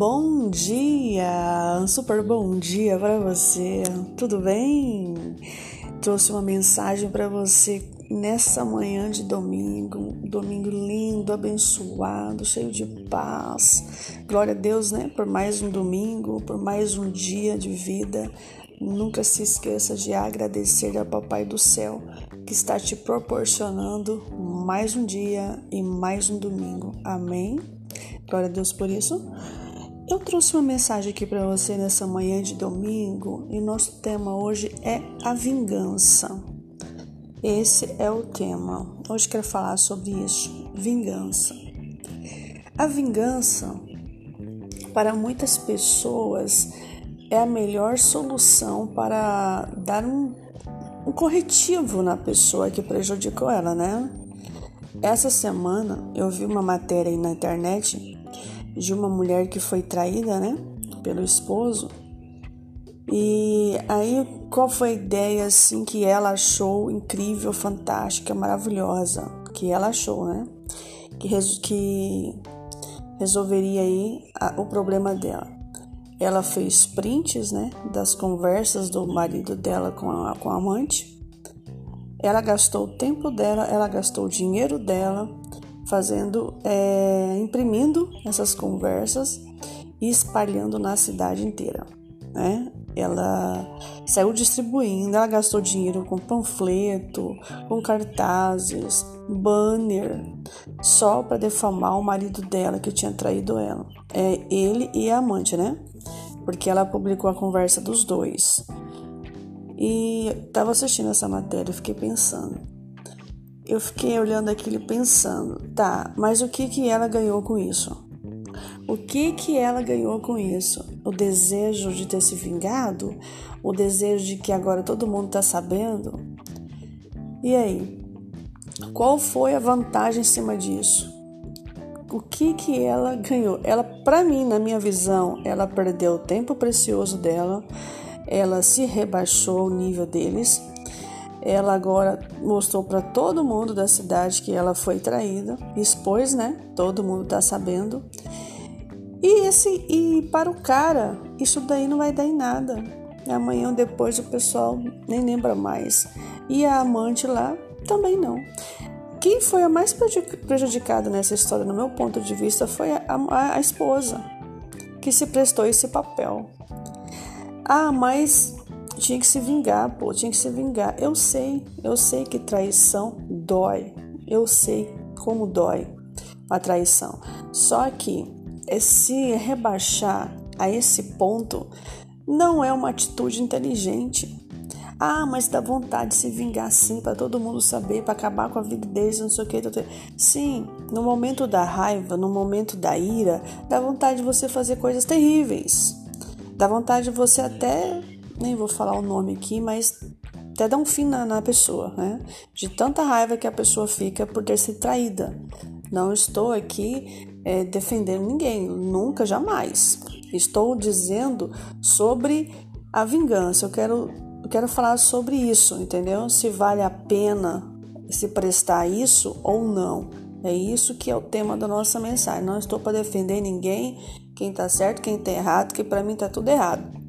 bom dia, um super bom dia para você. Tudo bem? Trouxe uma mensagem para você nessa manhã de domingo, domingo lindo, abençoado, cheio de paz. Glória a Deus, né? Por mais um domingo, por mais um dia de vida. Nunca se esqueça de agradecer ao Papai do Céu que está te proporcionando mais um dia e mais um domingo. Amém? Glória a Deus por isso. Eu trouxe uma mensagem aqui para você nessa manhã de domingo e nosso tema hoje é a vingança. Esse é o tema. Hoje quero falar sobre isso, vingança. A vingança para muitas pessoas é a melhor solução para dar um, um corretivo na pessoa que prejudicou ela, né? Essa semana eu vi uma matéria aí na internet de uma mulher que foi traída, né, pelo esposo. E aí qual foi a ideia assim que ela achou incrível, fantástica, maravilhosa, que ela achou, né? Que, que resolveria aí a, o problema dela. Ela fez prints, né, das conversas do marido dela com a, com a amante. Ela gastou o tempo dela, ela gastou o dinheiro dela, fazendo, é, imprimindo essas conversas e espalhando na cidade inteira, né? Ela saiu distribuindo, ela gastou dinheiro com panfleto, com cartazes, banner, só para defamar o marido dela que tinha traído ela. É ele e a amante, né? porque ela publicou a conversa dos dois. E estava assistindo essa matéria, fiquei pensando. Eu fiquei olhando aquilo pensando, tá, mas o que que ela ganhou com isso? O que que ela ganhou com isso? O desejo de ter se vingado? O desejo de que agora todo mundo está sabendo? E aí? Qual foi a vantagem em cima disso? o que que ela ganhou? Ela, para mim, na minha visão, ela perdeu o tempo precioso dela, ela se rebaixou o nível deles. Ela agora mostrou para todo mundo da cidade que ela foi traída, expôs, né? Todo mundo tá sabendo. E esse e para o cara, isso daí não vai dar em nada. Amanhã ou depois o pessoal nem lembra mais. E a amante lá também não. Quem foi a mais prejudicada nessa história, no meu ponto de vista, foi a, a, a esposa, que se prestou esse papel. Ah, mas tinha que se vingar, pô, tinha que se vingar. Eu sei, eu sei que traição dói. Eu sei como dói a traição. Só que se rebaixar a esse ponto não é uma atitude inteligente. Ah, mas dá vontade de se vingar sim, para todo mundo saber, para acabar com a vida deles, não sei o que. Sim, no momento da raiva, no momento da ira, dá vontade de você fazer coisas terríveis. Dá vontade de você até, nem vou falar o nome aqui, mas até dar um fim na, na pessoa, né? De tanta raiva que a pessoa fica por ter sido traída. Não estou aqui é, defendendo ninguém, nunca, jamais. Estou dizendo sobre a vingança. Eu quero quero falar sobre isso, entendeu? Se vale a pena se prestar isso ou não. É isso que é o tema da nossa mensagem. Não estou para defender ninguém, quem está certo, quem está errado, que para mim está tudo errado.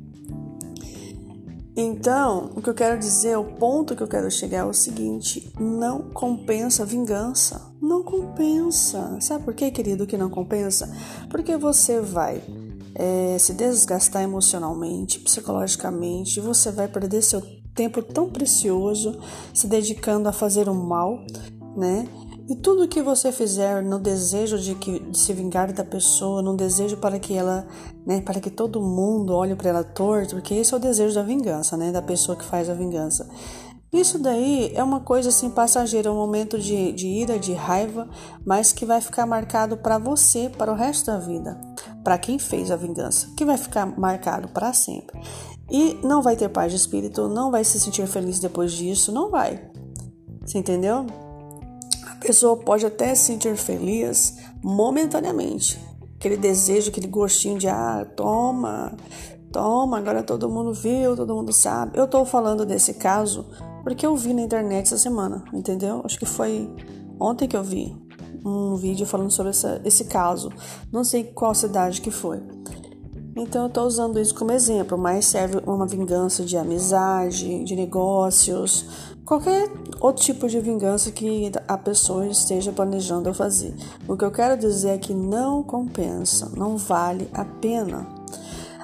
Então, o que eu quero dizer, o ponto que eu quero chegar é o seguinte: não compensa vingança. Não compensa. Sabe por que, querido, que não compensa? Porque você vai é, se desgastar emocionalmente, psicologicamente, você vai perder seu tempo tão precioso se dedicando a fazer o mal, né? E tudo que você fizer no desejo de, que, de se vingar da pessoa, no desejo para que ela, né, para que todo mundo olhe para ela torto, porque esse é o desejo da vingança, né, da pessoa que faz a vingança. Isso daí é uma coisa assim passageira, um momento de, de ira, de raiva, mas que vai ficar marcado para você para o resto da vida, para quem fez a vingança, que vai ficar marcado para sempre. E não vai ter paz de espírito, não vai se sentir feliz depois disso, não vai. Você entendeu? Pessoa pode até se sentir feliz momentaneamente, aquele desejo, aquele gostinho de ah, toma, toma, agora todo mundo viu, todo mundo sabe. Eu estou falando desse caso porque eu vi na internet essa semana, entendeu? Acho que foi ontem que eu vi um vídeo falando sobre essa, esse caso. Não sei qual cidade que foi. Então eu estou usando isso como exemplo, mas serve uma vingança de amizade, de negócios, qualquer outro tipo de vingança que a pessoa esteja planejando fazer. O que eu quero dizer é que não compensa, não vale a pena.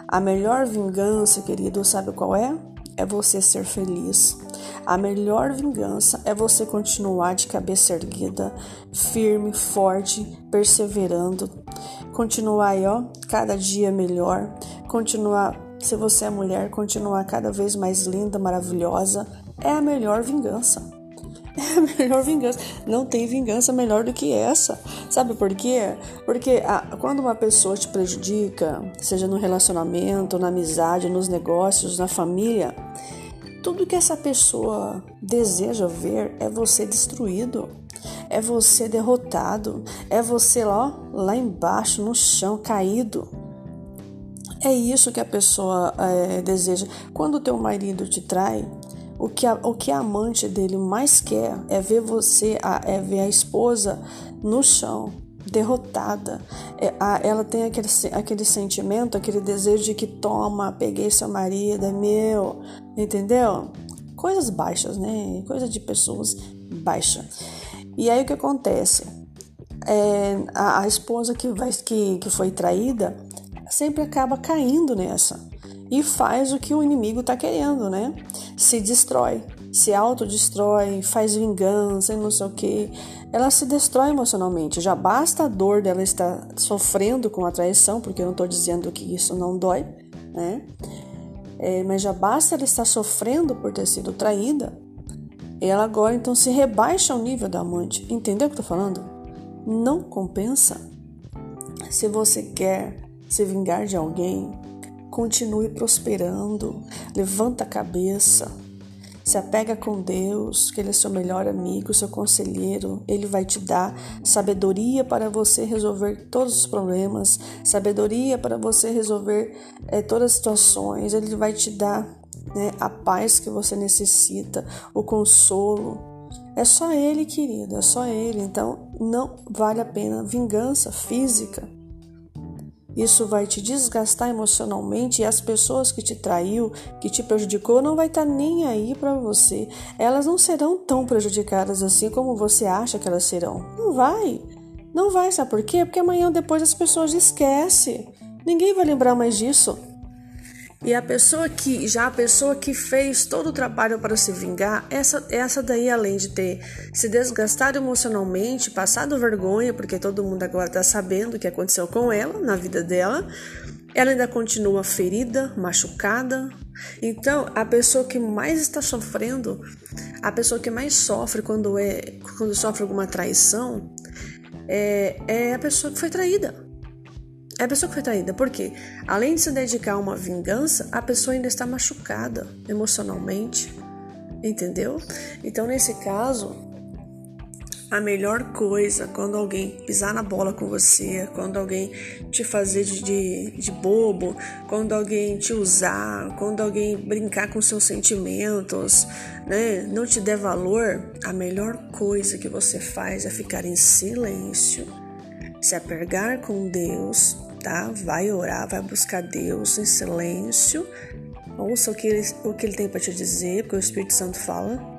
A melhor vingança, querido, sabe qual é? É você ser feliz. A melhor vingança é você continuar de cabeça erguida, firme, forte, perseverando. Continuar aí, ó, cada dia melhor. Continuar, se você é mulher, continuar cada vez mais linda, maravilhosa. É a melhor vingança. É a melhor vingança. Não tem vingança melhor do que essa. Sabe por quê? Porque a, quando uma pessoa te prejudica, seja no relacionamento, na amizade, nos negócios, na família, tudo que essa pessoa deseja ver é você destruído, é você derrotado, é você lá, lá embaixo, no chão, caído. É isso que a pessoa é, deseja. Quando o teu marido te trai, o que, a, o que a amante dele mais quer é ver você, é ver a esposa no chão, derrotada. É, a, ela tem aquele, aquele sentimento, aquele desejo de que toma, peguei seu marido, é meu, entendeu? Coisas baixas, né? Coisa de pessoas baixas. E aí o que acontece? É, a, a esposa que, vai, que, que foi traída sempre acaba caindo nessa e faz o que o inimigo está querendo, né? Se destrói, se autodestrói, faz vingança e não sei o que. Ela se destrói emocionalmente. Já basta a dor dela estar sofrendo com a traição, porque eu não estou dizendo que isso não dói, né? É, mas já basta ela estar sofrendo por ter sido traída. Ela agora então se rebaixa ao nível da amante. Entendeu o que eu tô falando? Não compensa. Se você quer se vingar de alguém, Continue prosperando, levanta a cabeça, se apega com Deus, que Ele é seu melhor amigo, seu conselheiro. Ele vai te dar sabedoria para você resolver todos os problemas, sabedoria para você resolver é, todas as situações. Ele vai te dar né, a paz que você necessita, o consolo. É só Ele, querido, é só Ele. Então não vale a pena vingança física. Isso vai te desgastar emocionalmente e as pessoas que te traiu, que te prejudicou, não vai estar tá nem aí para você. Elas não serão tão prejudicadas assim como você acha que elas serão. Não vai. Não vai, sabe por quê? Porque amanhã depois as pessoas esquecem. Ninguém vai lembrar mais disso. E a pessoa que, já a pessoa que fez todo o trabalho para se vingar, essa, essa daí, além de ter se desgastado emocionalmente, passado vergonha, porque todo mundo agora está sabendo o que aconteceu com ela, na vida dela, ela ainda continua ferida, machucada. Então, a pessoa que mais está sofrendo, a pessoa que mais sofre quando, é, quando sofre alguma traição, é, é a pessoa que foi traída. É a pessoa que foi traída, porque além de se dedicar a uma vingança, a pessoa ainda está machucada emocionalmente, entendeu? Então, nesse caso, a melhor coisa quando alguém pisar na bola com você, quando alguém te fazer de, de, de, bobo, quando alguém te usar, quando alguém brincar com seus sentimentos, né, não te der valor, a melhor coisa que você faz é ficar em silêncio, se apegar com Deus tá? Vai orar, vai buscar Deus em silêncio. Ouça o que ele, o que ele tem para te dizer, porque o Espírito Santo fala.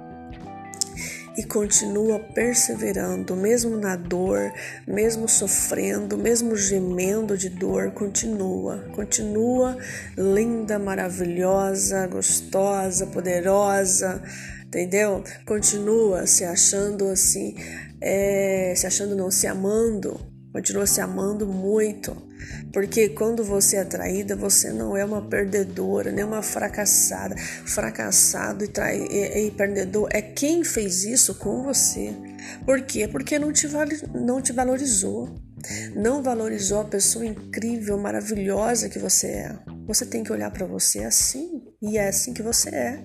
E continua perseverando, mesmo na dor, mesmo sofrendo, mesmo gemendo de dor, continua, continua linda, maravilhosa, gostosa, poderosa, entendeu? Continua se achando assim, é, se achando não, se amando, continua se amando muito, porque quando você é traída, você não é uma perdedora, nem uma fracassada. Fracassado e, trai, e, e perdedor é quem fez isso com você. Por quê? Porque não te, não te valorizou. Não valorizou a pessoa incrível, maravilhosa que você é. Você tem que olhar para você assim, e é assim que você é.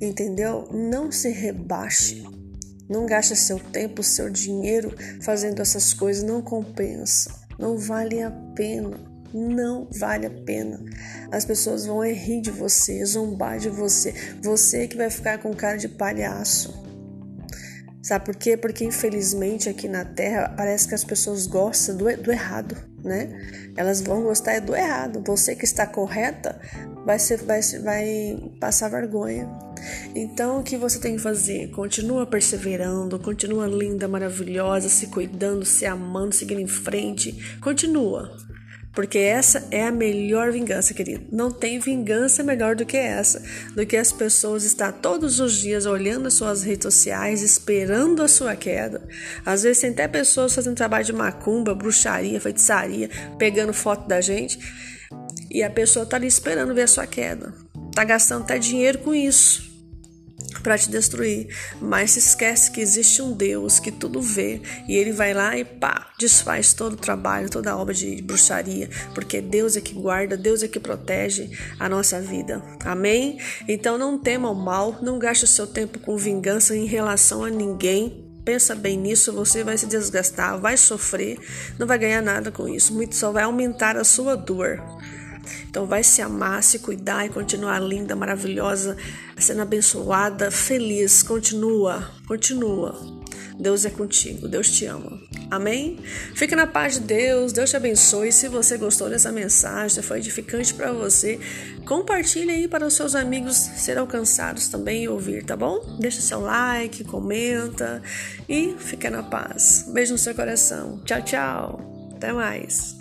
Entendeu? Não se rebaixe. Não gaste seu tempo, seu dinheiro fazendo essas coisas, não compensa. Não vale a pena. Não vale a pena. As pessoas vão rir de você, zombar de você. Você que vai ficar com cara de palhaço. Sabe por quê? Porque infelizmente aqui na Terra parece que as pessoas gostam do, do errado, né? Elas vão gostar do errado. Você que está correta vai, ser, vai, vai passar vergonha. Então o que você tem que fazer? Continua perseverando, continua linda, maravilhosa, se cuidando, se amando, seguindo em frente. Continua. Porque essa é a melhor vingança, querido. Não tem vingança melhor do que essa, do que as pessoas estar todos os dias olhando as suas redes sociais, esperando a sua queda. Às vezes tem até pessoas fazendo trabalho de macumba, bruxaria, feitiçaria, pegando foto da gente, e a pessoa tá ali esperando ver a sua queda. Tá gastando até dinheiro com isso para te destruir. Mas se esquece que existe um Deus que tudo vê e ele vai lá e pá, desfaz todo o trabalho, toda a obra de bruxaria, porque Deus é que guarda, Deus é que protege a nossa vida. Amém? Então não tema o mal, não gaste o seu tempo com vingança em relação a ninguém. Pensa bem nisso, você vai se desgastar, vai sofrer, não vai ganhar nada com isso, muito só vai aumentar a sua dor. Então vai se amar, se cuidar e continuar linda, maravilhosa, sendo abençoada, feliz. Continua, continua. Deus é contigo, Deus te ama. Amém? Fique na paz de Deus, Deus te abençoe. Se você gostou dessa mensagem, foi edificante para você, compartilhe aí para os seus amigos serem alcançados também e ouvir, tá bom? Deixa seu like, comenta e fica na paz. Beijo no seu coração. Tchau, tchau. Até mais.